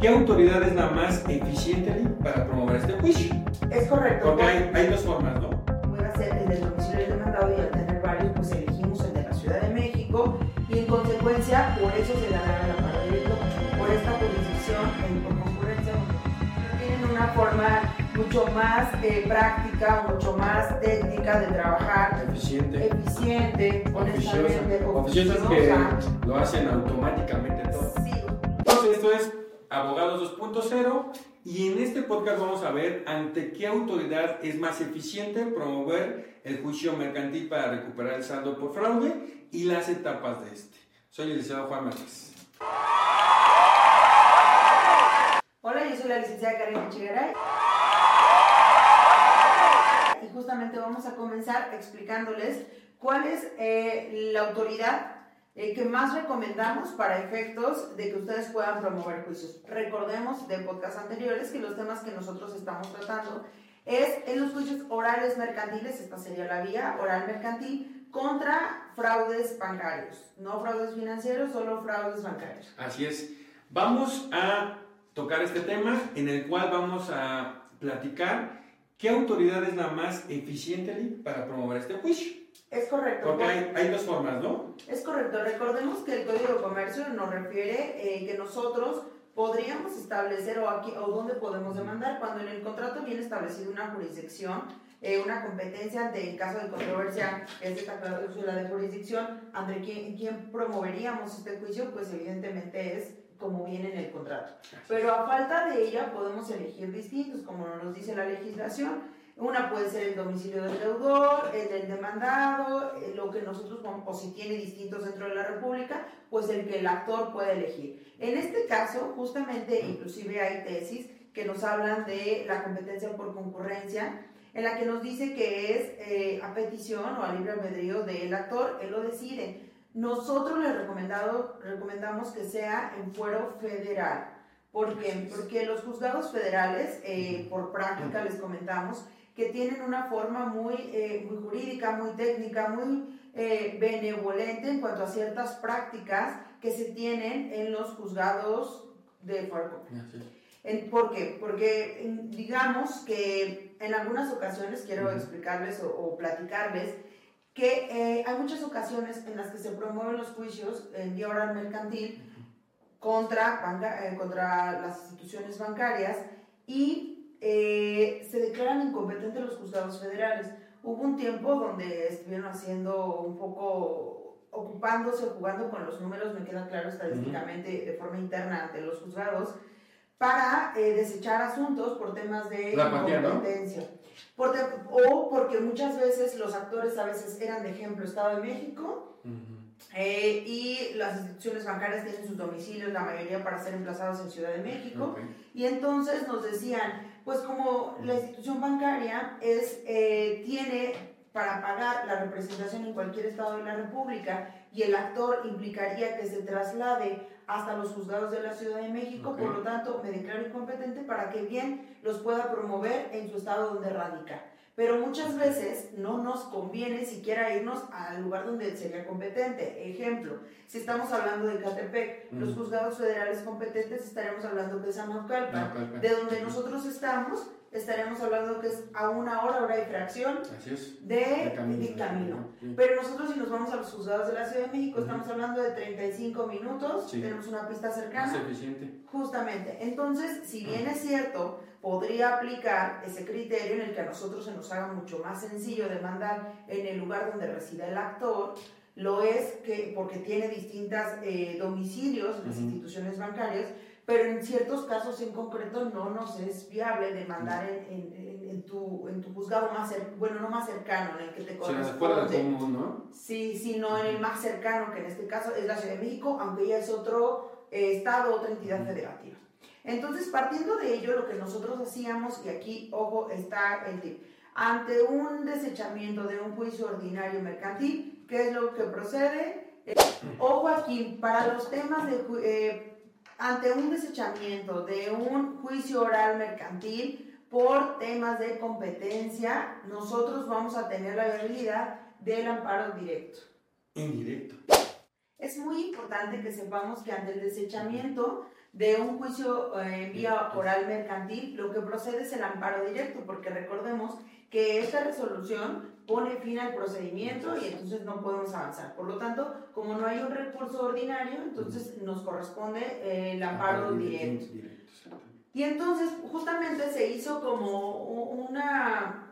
¿Qué autoridad es la más eficiente para promover este juicio? Es correcto. Porque hay, hay dos formas, ¿no? Puede ser el del domicilio del demandado y al tener varios, pues elegimos el de la Ciudad de México y en consecuencia por eso se da la amparo directo, por esta jurisdicción en por concurrencia. Tienen una forma mucho más eh, práctica, mucho más técnica de trabajar, Eficiente. eficiente, honestamente, Oficiosa. Oficiosa que lo hacen automáticamente todo. Sí, Entonces, esto es Abogados 2.0 y en este podcast vamos a ver ante qué autoridad es más eficiente promover el juicio mercantil para recuperar el saldo por fraude y las etapas de este. Soy el licenciado Juan Márquez. Hola, yo soy la licenciada Karen Echegaray. Y justamente vamos a comenzar explicándoles cuál es eh, la autoridad eh, que más recomendamos para efectos de que ustedes puedan promover juicios. Recordemos de podcasts anteriores que los temas que nosotros estamos tratando es en los juicios orales mercantiles, esta sería la vía oral mercantil, contra fraudes bancarios. No fraudes financieros, solo fraudes bancarios. Así es. Vamos a tocar este tema en el cual vamos a platicar qué autoridad es la más eficiente para promover este juicio. Es correcto. Porque hay, hay dos formas, ¿no? Es correcto. Recordemos que el Código de Comercio nos refiere eh, que nosotros podríamos establecer o, aquí, o dónde podemos demandar cuando en el contrato viene establecido una jurisdicción, eh, una competencia ante, en caso de controversia, es esta cláusula de jurisdicción, ante quién, quién promoveríamos este juicio, pues evidentemente es como viene en el contrato. Pero a falta de ella podemos elegir distintos, como nos dice la legislación. Una puede ser el domicilio del deudor, el del demandado, eh, lo que nosotros, o si tiene distintos dentro de la República, pues el que el actor puede elegir. En este caso, justamente, inclusive hay tesis que nos hablan de la competencia por concurrencia, en la que nos dice que es eh, a petición o a libre albedrío del actor, él lo decide. Nosotros le recomendado, recomendamos que sea en fuero federal. ¿Por qué? Porque los juzgados federales, eh, por práctica les comentamos, que tienen una forma muy, eh, muy jurídica, muy técnica, muy eh, benevolente en cuanto a ciertas prácticas que se tienen en los juzgados de. En, ¿Por qué? Porque digamos que en algunas ocasiones, quiero Ujú. explicarles o, o platicarles, que eh, hay muchas ocasiones en las que se promueven los juicios en vía oral mercantil contra, banca- eh, contra las instituciones bancarias y eh, se declaran incompetentes los juzgados federales. Hubo un tiempo donde estuvieron haciendo un poco, ocupándose, jugando con los números, me queda claro estadísticamente, de forma interna ante los juzgados, para eh, desechar asuntos por temas de La apatía, ¿no? incompetencia. Por te- o porque muchas veces los actores a veces eran de ejemplo Estado de México eh, y las instituciones bancarias tienen sus domicilios, la mayoría para ser emplazados en Ciudad de México. Ok. Y entonces nos decían, pues como la institución bancaria es, eh, tiene para pagar la representación en cualquier estado de la República y el actor implicaría que se traslade hasta los juzgados de la Ciudad de México, por lo tanto me declaro incompetente para que bien los pueda promover en su estado donde radica. Pero muchas veces no nos conviene siquiera irnos al lugar donde sería competente. Ejemplo, si estamos hablando de Catepec, los juzgados federales competentes estaremos hablando que es. Naucalpan. De donde nosotros estamos, estaremos hablando que es a una hora, hora y fracción de, De camino. de camino. Sí. Pero nosotros si nos vamos a los juzgados de la Ciudad de México, estamos hablando de 35 minutos, Sí. tenemos una pista Más cercana. eficiente. Justamente. Entonces, si bien es cierto, podría aplicar ese criterio en el que a nosotros se nos haga mucho más sencillo demandar en el lugar donde reside el actor, lo es que porque tiene distintas eh, domicilios en las instituciones bancarias, pero en ciertos casos en concreto no nos es viable demandar en, en- en- en tu, en tu juzgado más cercano, bueno, no más cercano, en el que te corresponde. común, ¿no? Sí, sino en el más cercano, que en este caso es la Ciudad de México, aunque ya es otro eh, estado, otra entidad federativa. Entonces, partiendo de ello, lo que nosotros hacíamos, y aquí, ojo, está el tip, ante un desechamiento de un juicio ordinario mercantil, ¿qué es lo que procede? Eh, ojo aquí, para los temas de, eh, ante un desechamiento de un juicio oral mercantil, por temas de competencia, nosotros vamos a tener la viabilidad del amparo directo. Indirecto. Es muy importante que sepamos que ante el desechamiento de un juicio eh, en vía oral mercantil, lo que procede es el amparo directo, porque recordemos que esta resolución pone fin al procedimiento y entonces no podemos avanzar. Por lo tanto, como no hay un recurso ordinario, entonces nos corresponde eh, el amparo directo. Y entonces justamente se hizo como una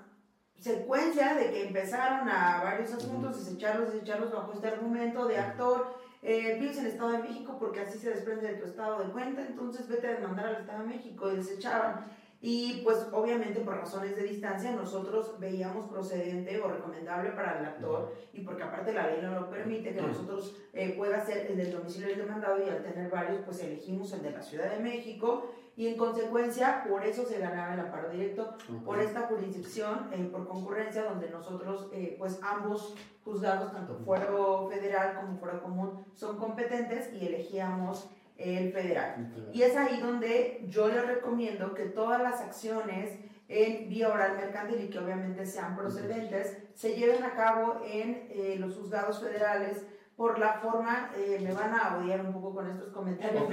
secuencia de que empezaron a varios asuntos, desecharlos, desecharlos bajo este argumento de actor, eh, vives en el Estado de México porque así se desprende de tu estado de cuenta, entonces vete a demandar al Estado de México y desechaban. Y pues obviamente por razones de distancia nosotros veíamos procedente o recomendable para el actor y porque aparte la ley no lo permite que nosotros eh, pueda ser el del domicilio del demandado y al tener varios pues elegimos el de la Ciudad de México y en consecuencia por eso se ganaba el amparo directo por esta jurisdicción eh, por concurrencia donde nosotros eh, pues ambos juzgados tanto fuero federal como fuero común son competentes y elegíamos el federal. Y es ahí donde yo les recomiendo que todas las acciones en vía oral mercantil y que obviamente sean procedentes se lleven a cabo en eh, los juzgados federales por la forma, eh, me van a odiar un poco con estos comentarios,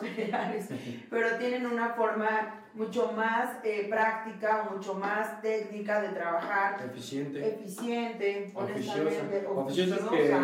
federales, pero tienen una forma mucho más eh, práctica, mucho más técnica de trabajar. Eficiente. Eficiente, honestamente. Oficiosa que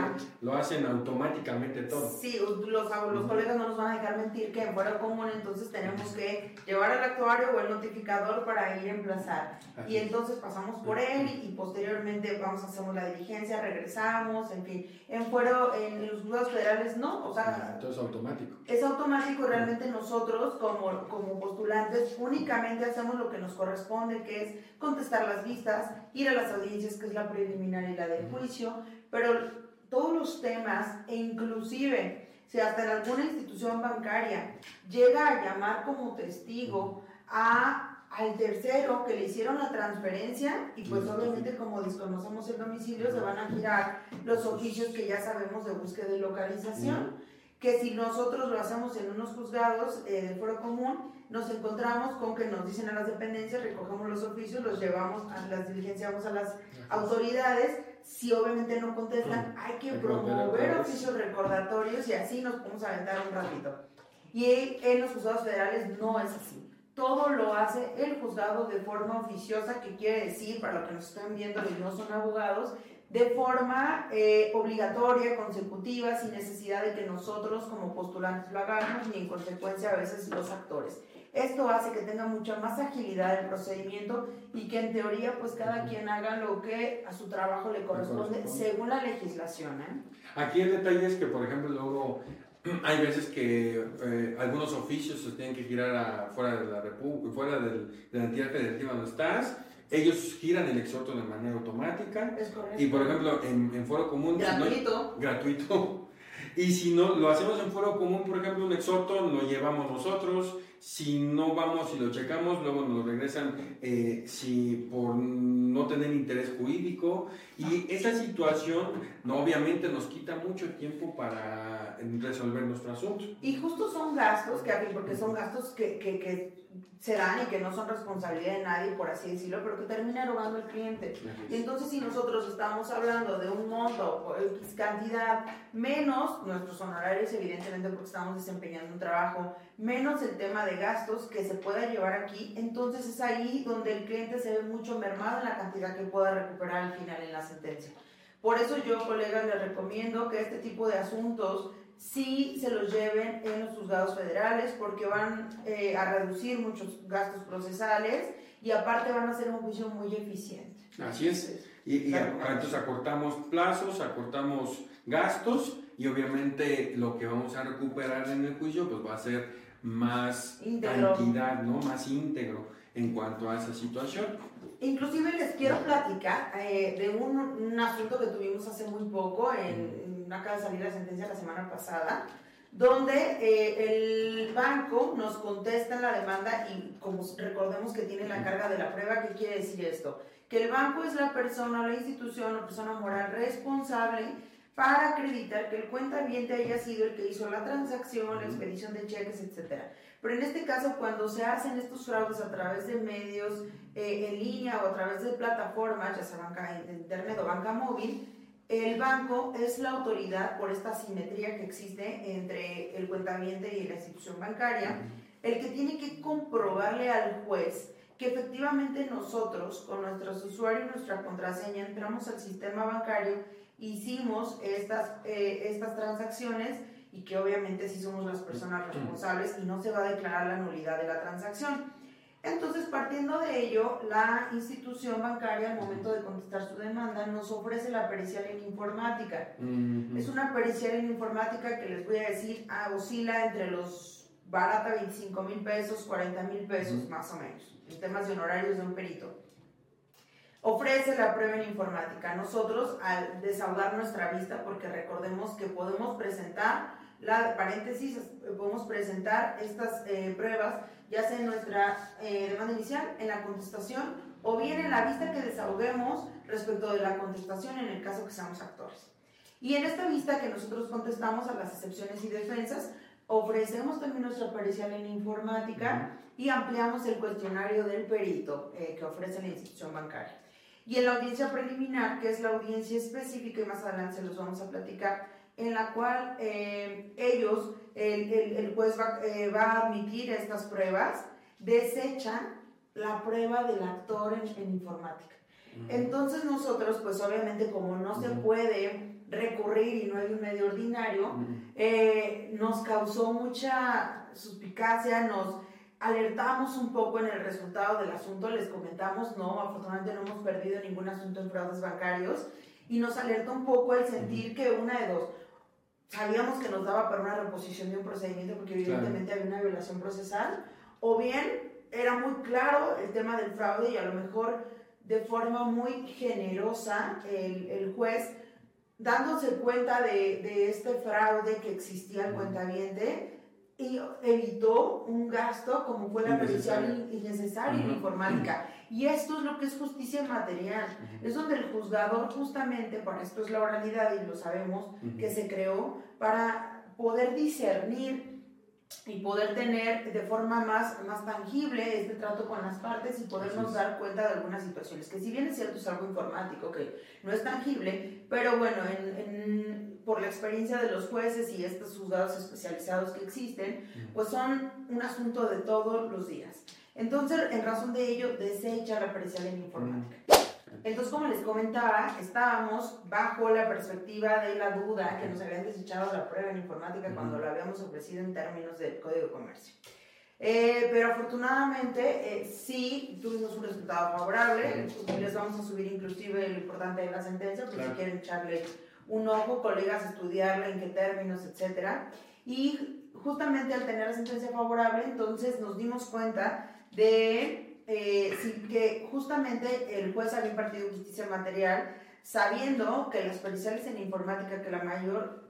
lo hacen automáticamente todo. Sí, los, los colegas no nos van a dejar mentir que en fuera común entonces tenemos que llevar al actuario o el notificador para ir a emplazar. Y entonces pasamos por él y, posteriormente vamos a hacer la diligencia, regresamos, en fin. En fuero, en, los juzgados federales no, o sea... Entonces automático. Es automático realmente nosotros como, como postulantes únicamente hacemos lo que nos corresponde, que es contestar las vistas, ir a las audiencias, que es la preliminar y la del juicio, pero todos los temas, e inclusive si hasta en alguna institución bancaria llega a llamar como testigo a al tercero que le hicieron la transferencia y pues obviamente como desconocemos el domicilio se van a girar los oficios que ya sabemos de búsqueda y localización que si nosotros lo hacemos en unos juzgados eh, del foro común, nos encontramos con que nos dicen a las dependencias, recogemos los oficios, los llevamos, a las diligenciamos a las autoridades, si obviamente no contestan, hay que promover oficios recordatorios y así nos podemos aventar un ratito. Y en los juzgados federales no es así. Todo lo hace el juzgado de forma oficiosa, que quiere decir, para los que nos están viendo y no son abogados, de forma eh, obligatoria, consecutiva, sin necesidad de que nosotros como postulantes lo hagamos, ni en consecuencia a veces los actores. Esto hace que tenga mucha más agilidad el procedimiento y que en teoría pues cada quien haga lo que a su trabajo le corresponde, según la legislación. ¿eh? Aquí el detalle es que, por ejemplo, luego hay veces que eh, algunos oficios se tienen que girar fuera de la República, fuera de la entidad federativa donde estás ellos giran el exhorto de manera automática. Es y por ejemplo, en, en foro común. Gratuito. gratuito. Y si no lo hacemos en foro común, por ejemplo, un exhorto lo llevamos nosotros. Si no vamos y lo checamos, luego nos lo regresan eh, si por no tener interés jurídico. Y esa situación, no, obviamente, nos quita mucho tiempo para resolver nuestro asunto. Y justo son gastos, que porque son gastos que, que, que se dan y que no son responsabilidad de nadie, por así decirlo, pero que termina erogando el cliente. Y entonces si nosotros estamos hablando de un monto o X cantidad, menos nuestros honorarios, evidentemente porque estamos desempeñando un trabajo, menos el tema de gastos que se pueda llevar aquí, entonces es ahí donde el cliente se ve mucho mermado en la cantidad que pueda recuperar al final en la sentencia. Por eso yo, colegas, les recomiendo que este tipo de asuntos sí se los lleven en los juzgados federales porque van eh, a reducir muchos gastos procesales y aparte van a ser un juicio muy eficiente. Así es. Y, entonces acortamos plazos, acortamos gastos y obviamente lo que vamos a recuperar en el juicio pues va a ser más cantidad, ¿no? Más íntegro en cuanto a esa situación. Inclusive les quiero platicar eh, de un, un, asunto que tuvimos hace muy poco en acaba de salir la sentencia la semana pasada, donde eh, el banco nos contesta en la demanda y como recordemos que tiene la carga de la prueba, ¿qué quiere decir esto? Que el banco es la persona, la institución o persona moral responsable para acreditar que el cuentaviente haya sido el que hizo la transacción, la expedición de cheques, etc. Pero en este caso, cuando se hacen estos fraudes a través de medios eh, en línea o a través de plataformas, ya sea banca internet o banca móvil, el banco es la autoridad por esta simetría que existe entre el cuentaviente y la institución bancaria, el que tiene que comprobarle al juez que efectivamente nosotros, con nuestros usuarios y nuestra contraseña, entramos al sistema bancario, hicimos estas, eh, estas transacciones y que obviamente sí somos las personas responsables y no se va a declarar la nulidad de la transacción. Entonces, partiendo de ello, la institución bancaria al momento de contestar su demanda nos ofrece la pericial en informática. Es una pericial en informática que les voy a decir ah, oscila entre los barata 25 mil pesos, 40 mil pesos más o menos, en temas de honorarios de un perito. Ofrece la prueba en informática. Nosotros, al desahogar nuestra vista, porque recordemos que podemos presentar la paréntesis, podemos presentar estas eh, pruebas ya sea en nuestra eh, demanda inicial, en la contestación o bien en la vista que desahoguemos respecto de la contestación en el caso que seamos actores. Y en esta vista que nosotros contestamos a las excepciones y defensas, ofrecemos también nuestra pericial en informática y ampliamos el cuestionario del perito eh, que ofrece la institución bancaria. Y en la audiencia preliminar, que es la audiencia específica, y más adelante se los vamos a platicar, en la cual eh, ellos, el, el, juez eh, va, a admitir estas pruebas, desechan la prueba del actor en, informática. Entonces nosotros, pues obviamente como no se puede recurrir y no hay un medio ordinario, eh, nos causó mucha suspicacia, nos alertamos un poco en el resultado del asunto, les comentamos, no, afortunadamente no hemos perdido ningún asunto en fraudes bancarios, y nos alerta un poco el sentir que una de dos, sabíamos que nos daba para una reposición de un procedimiento porque evidentemente había una violación procesal, o bien era muy claro el tema del fraude y a lo mejor de forma muy generosa el, el juez, dándose cuenta de, de, este fraude que existía al cuentaviente, y evitó un gasto como fue la pericial innecesaria en informática. Y esto es lo que es justicia material. Es donde el juzgador justamente, por esto es la oralidad y lo sabemos, que se creó para poder discernir y poder tener de forma más, más tangible este trato con las partes y podernos dar cuenta de algunas situaciones, que si bien es cierto es algo informático, que no es tangible, pero bueno, en, por la experiencia de los jueces y estos juzgados especializados que existen, pues son un asunto de todos los días. Entonces, en razón de ello, desecha la pericial en informática. Entonces, como les comentaba, estábamos bajo la perspectiva de la duda que nos habían desechado la prueba en informática cuando lo habíamos ofrecido en términos del Código de Comercio. Eh, pero afortunadamente eh, sí tuvimos un resultado favorable. Les vamos a subir inclusive lo importante de la sentencia, por si quieren echarle un ojo, colegas, estudiarla, en qué términos, etc. Y justamente al tener la sentencia favorable, entonces nos dimos cuenta de eh, que justamente el juez había impartido justicia material sabiendo que las periciales en informática, que la mayor,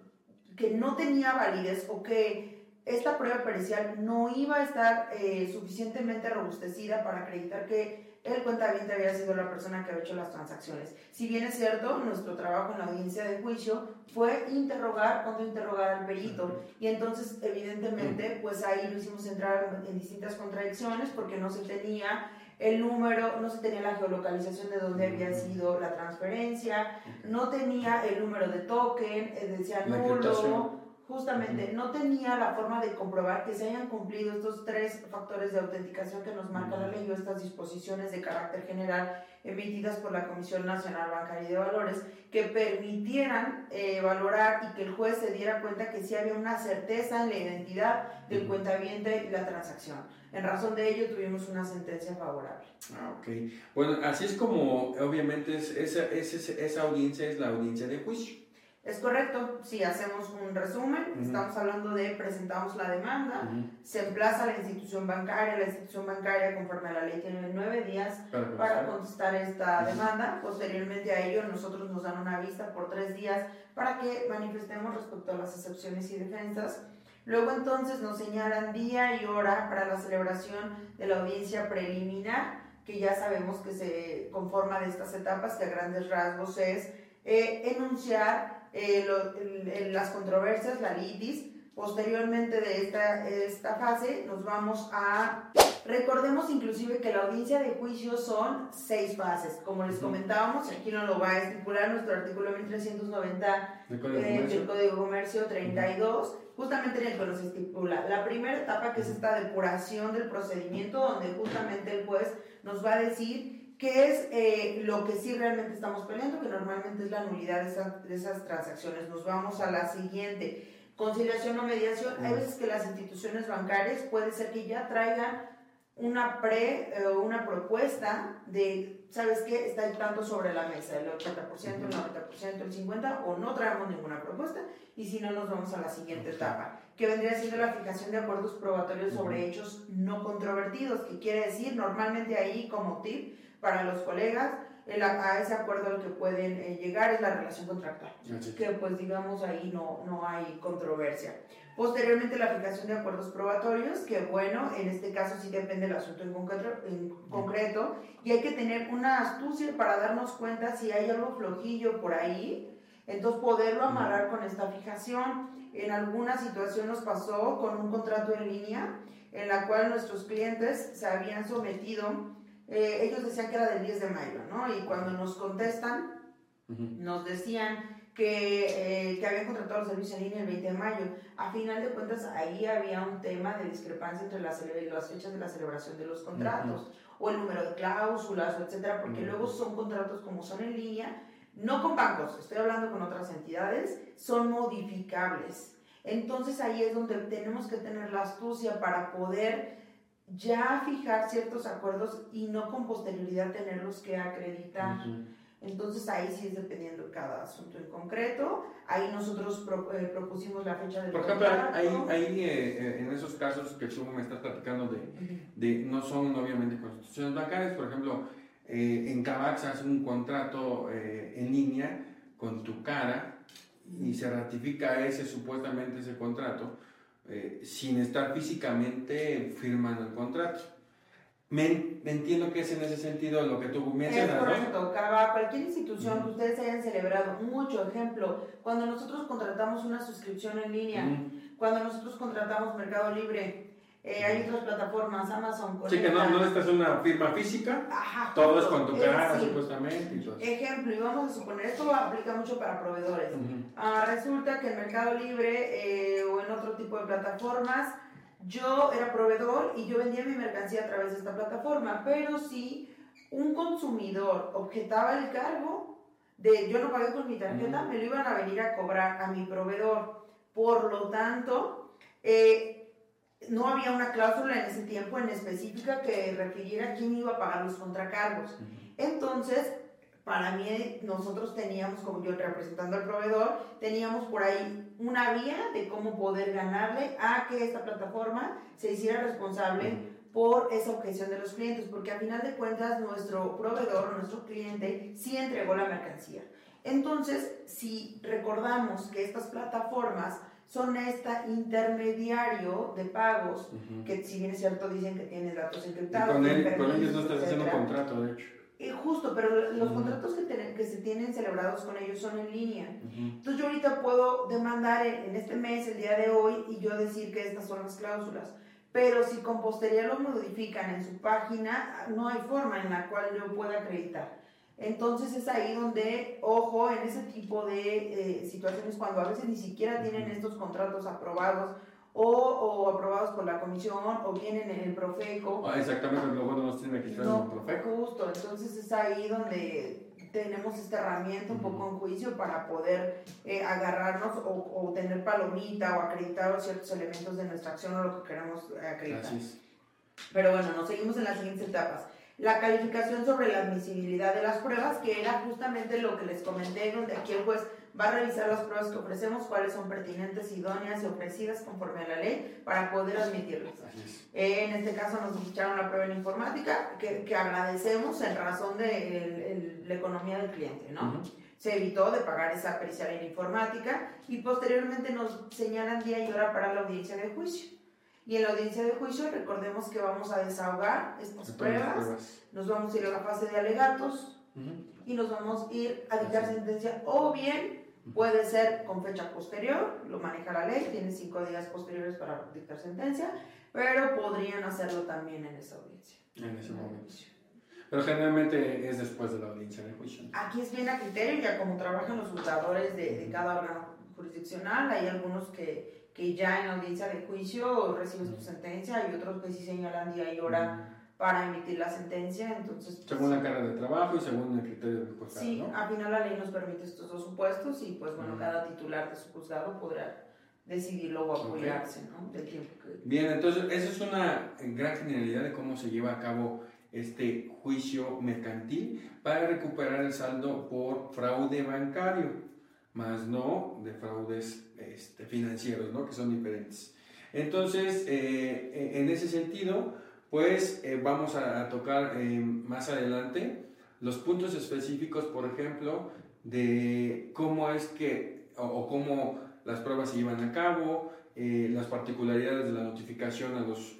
que no tenía validez o que esta prueba pericial no iba a estar eh, suficientemente robustecida para acreditar que el cuentaviente había sido la persona que había hecho las transacciones. Si bien es cierto, nuestro trabajo en la audiencia de juicio fue interrogar, interrogar al perito. Y entonces, evidentemente, pues ahí lo hicimos entrar en distintas contradicciones porque no se tenía el número, no se tenía la geolocalización de dónde había sido la transferencia, no tenía el número de token, eh, decía nulo justamente no tenía la forma de comprobar que se hayan cumplido estos tres factores de autenticación que nos marca la ley o estas disposiciones de carácter general emitidas por la Comisión Nacional Bancaria y de Valores que permitieran eh, valorar y que el juez se diera cuenta que sí había una certeza en la identidad del cuentaviente y la transacción. En razón de ello tuvimos una sentencia favorable. Ah, ok. Bueno, así es como obviamente es, esa, esa, esa audiencia es la audiencia de juicio. Es correcto, si hacemos un resumen, estamos hablando de presentamos la demanda, se emplaza la institución bancaria, la institución bancaria conforme a la ley tiene nueve días para, contestar. esta demanda, posteriormente a ello nosotros nos dan una vista por tres días para que manifestemos respecto a las excepciones y defensas. Luego entonces nos señalan día y hora para la celebración de la audiencia preliminar, que ya sabemos que se conforma de estas etapas, que a grandes rasgos es eh, enunciar eh, las controversias, la litis. Posteriormente de esta, esta fase nos vamos a Recordemos inclusive que la audiencia de juicio son seis fases. Como les comentábamos, aquí no lo va a estipular nuestro artículo 1390 del Código, eh, del Código de Comercio 32, justamente en el que nos estipula la primera etapa, que es esta depuración del procedimiento, donde justamente el juez nos va a decir qué es eh, lo que sí realmente estamos peleando, que normalmente es la nulidad de, esas transacciones. Nos vamos a la siguiente conciliación o mediación, hay veces que las instituciones bancarias puede ser que ya traigan una pre eh, una propuesta de, ¿sabes qué? Está tanto sobre la mesa, el 80%, el 90%, el 50%, o no traemos ninguna propuesta, y si no, nos vamos a la siguiente etapa, que vendría siendo la fijación de acuerdos probatorios sobre hechos no controvertidos, que quiere decir, normalmente ahí como tip para los colegas, a ese acuerdo al que pueden eh, llegar es la relación contractual, que pues digamos ahí no, no hay controversia. Posteriormente la aplicación de acuerdos probatorios, que bueno, en este caso sí depende del asunto en concreto, en concreto, y hay que tener una astucia para darnos cuenta si hay algo flojillo por ahí, entonces poderlo amarrar con esta fijación. En alguna situación nos pasó con un contrato en línea en la cual nuestros clientes se habían sometido, eh, ellos decían que era del 10 de mayo, ¿no? Y cuando nos contestan, nos decían que, eh, que habían contratado los servicios en línea el 20 de mayo. A final de cuentas, ahí había un tema de discrepancia entre las, las fechas de la celebración de los contratos, o el número de cláusulas, etcétera, porque luego son contratos como son en línea, no con bancos, estoy hablando con otras entidades, son modificables. Entonces ahí es donde tenemos que tener la astucia para poder ya fijar ciertos acuerdos y no con posterioridad tenerlos que acreditar. Entonces ahí sí es dependiendo de cada asunto en concreto. Ahí nosotros eh, propusimos la fecha del Por ejemplo, ahí, ahí eh, eh, en esos casos que tú me estás platicando de, de no son obviamente constituciones bancarias, por ejemplo, en Cabax hace un contrato en línea con tu cara y se ratifica ese supuestamente ese contrato sin estar físicamente firmando el contrato. Me, entiendo que es en ese sentido lo que tú mencionas. Es correcto, cada, cualquier institución que ustedes hayan celebrado, mucho ejemplo, cuando nosotros contratamos una suscripción en línea, cuando nosotros contratamos Mercado Libre, eh, hay otras plataformas, Amazon. Sí, que no, no necesitas una firma física, Ajá, todo es con tu cara, supuestamente. Y Ejemplo, y vamos a suponer, esto aplica mucho para proveedores. Ah, resulta que en Mercado Libre eh, o en otro tipo de plataformas, yo era proveedor y yo vendía mi mercancía a través de esta plataforma, pero si un consumidor objetaba el cargo de yo no pagué con mi tarjeta, me lo iban a venir a cobrar a mi proveedor. Por lo tanto, eh, no había una cláusula en ese tiempo en específica que refiriera quién iba a pagar los contracargos. Entonces, para mí, nosotros teníamos, como yo representando al proveedor, teníamos por ahí una vía de cómo poder ganarle a que esta plataforma se hiciera responsable por esa objeción de los clientes, porque al final de cuentas nuestro proveedor, nuestro cliente, sí entregó la mercancía. Entonces, si recordamos que estas plataformas son este intermediario de pagos, que si bien es cierto dicen que tienen datos encriptados. con, ellos no estás haciendo un contrato, de hecho. Eh, justo, pero los contratos que, que, se tienen celebrados con ellos son en línea. Entonces yo ahorita puedo demandar en, este mes, el día de hoy, y yo decir que estas son las cláusulas. Pero si con posterioridad lo modifican en su página, no hay forma en la cual yo pueda acreditar. Entonces es ahí donde, ojo, en ese tipo de eh, situaciones, cuando a veces ni siquiera tienen estos contratos aprobados o, o, aprobados por la comisión o vienen en el Profeco. Ah, exactamente, luego no nos tiene que estar no, en el Profeco. Justo, entonces es ahí donde tenemos esta herramienta un poco en juicio para poder eh, agarrarnos o, o, tener palomita o acreditar ciertos elementos de nuestra acción o lo que queramos acreditar. Pero bueno, nos seguimos en las siguientes etapas. La calificación sobre la admisibilidad de las pruebas, que era justamente lo que les comenté, donde aquí el juez va a revisar las pruebas que ofrecemos, cuáles son pertinentes, idóneas y ofrecidas conforme a la ley para poder admitirlas. Eh, en este caso nos echaron la prueba en informática, que, que agradecemos en razón de la economía del cliente, ¿no? Se evitó de pagar esa pericial en informática y posteriormente nos señalan día y hora para la audiencia de juicio. Y en la audiencia de juicio recordemos que vamos a desahogar estas pruebas, nos vamos a ir a la fase de alegatos y nos vamos a ir a dictar sentencia. O bien Puede ser con fecha posterior, lo maneja la ley, tiene cinco días posteriores para dictar sentencia, pero podrían hacerlo también en esa audiencia. En ese momento. Pero generalmente es después de la audiencia de juicio. Aquí es bien a criterio, ya como trabajan los juzgadores de, de cada órgano jurisdiccional, hay algunos que, que ya en audiencia de juicio recibes tu sentencia, y otros que sí señalan día y hora para emitir la sentencia, entonces... Pues, según la carga de trabajo y según el criterio del juzgado, Sí, al final la ley nos permite estos dos supuestos y pues bueno, cada titular de su juzgado podrá decidirlo o apoyarse, ¿no? Del tiempo que... Bien, entonces esa es una gran generalidad de cómo se lleva a cabo este juicio mercantil para recuperar el saldo por fraude bancario, más no de fraudes este, financieros, ¿no? que son diferentes. Entonces, eh, e, en ese sentido, pues eh, vamos a, tocar eh, más adelante los puntos específicos, por ejemplo, de cómo es que o, cómo las pruebas se llevan a cabo, las particularidades de la notificación a los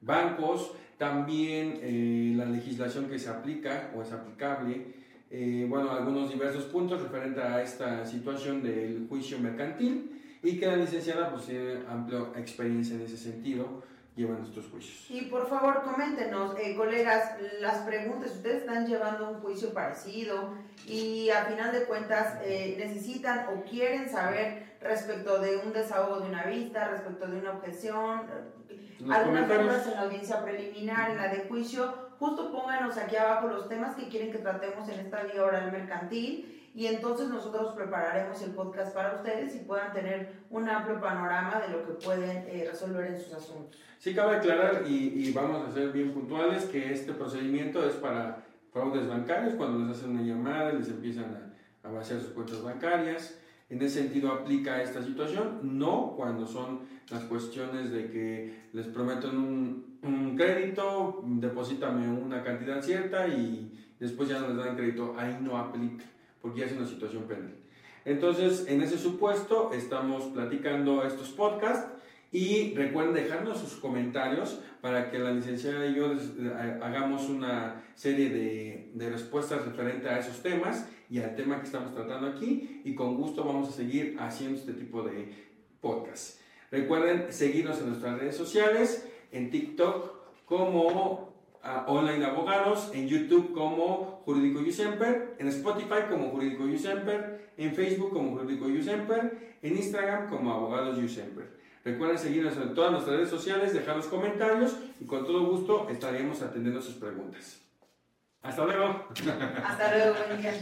bancos, también eh, la legislación que se aplica o es aplicable, eh, bueno, algunos diversos puntos referente a esta situación del juicio mercantil y que la licenciada pues tiene amplia experiencia en ese sentido llevan estos juicios. Y por favor, coméntenos, eh, colegas, las preguntas. Ustedes están llevando un juicio parecido y a final de cuentas necesitan o quieren saber respecto de un desahogo de una vista, respecto de una objeción, algunas preguntas en la audiencia preliminar, en la de juicio, justo pónganos aquí abajo los temas que quieren que tratemos en esta vía oral mercantil y entonces nosotros prepararemos el podcast para ustedes y puedan tener un amplio panorama de lo que pueden eh, resolver en sus asuntos. Sí, cabe aclarar y, y, vamos a ser bien puntuales que este procedimiento es para fraudes bancarios, cuando les hacen una llamada y les empiezan a, a vaciar sus cuentas bancarias. En ese sentido aplica esta situación, no cuando son las cuestiones de que les prometen un, un crédito, deposítame una cantidad cierta y después ya no les dan crédito, ahí no aplica, porque ya es una situación penal. Entonces, en ese supuesto, estamos platicando estos podcasts y recuerden dejarnos sus comentarios para que la licenciada y yo eh, hagamos una serie de, de respuestas referente a esos temas y al tema que estamos tratando aquí y con gusto vamos a seguir haciendo este tipo de podcast. Recuerden seguirnos en nuestras redes sociales, en TikTok como uh, Online Abogados, en YouTube como Jurídico Yusemper, en Spotify como Jurídico Yusemper, en Facebook como Jurídico Yusemper, en Instagram como Abogados Yusemper. Recuerden seguirnos en todas nuestras redes sociales, dejar los comentarios y con todo gusto estaremos atendiendo sus preguntas. Hasta luego. Hasta luego, día.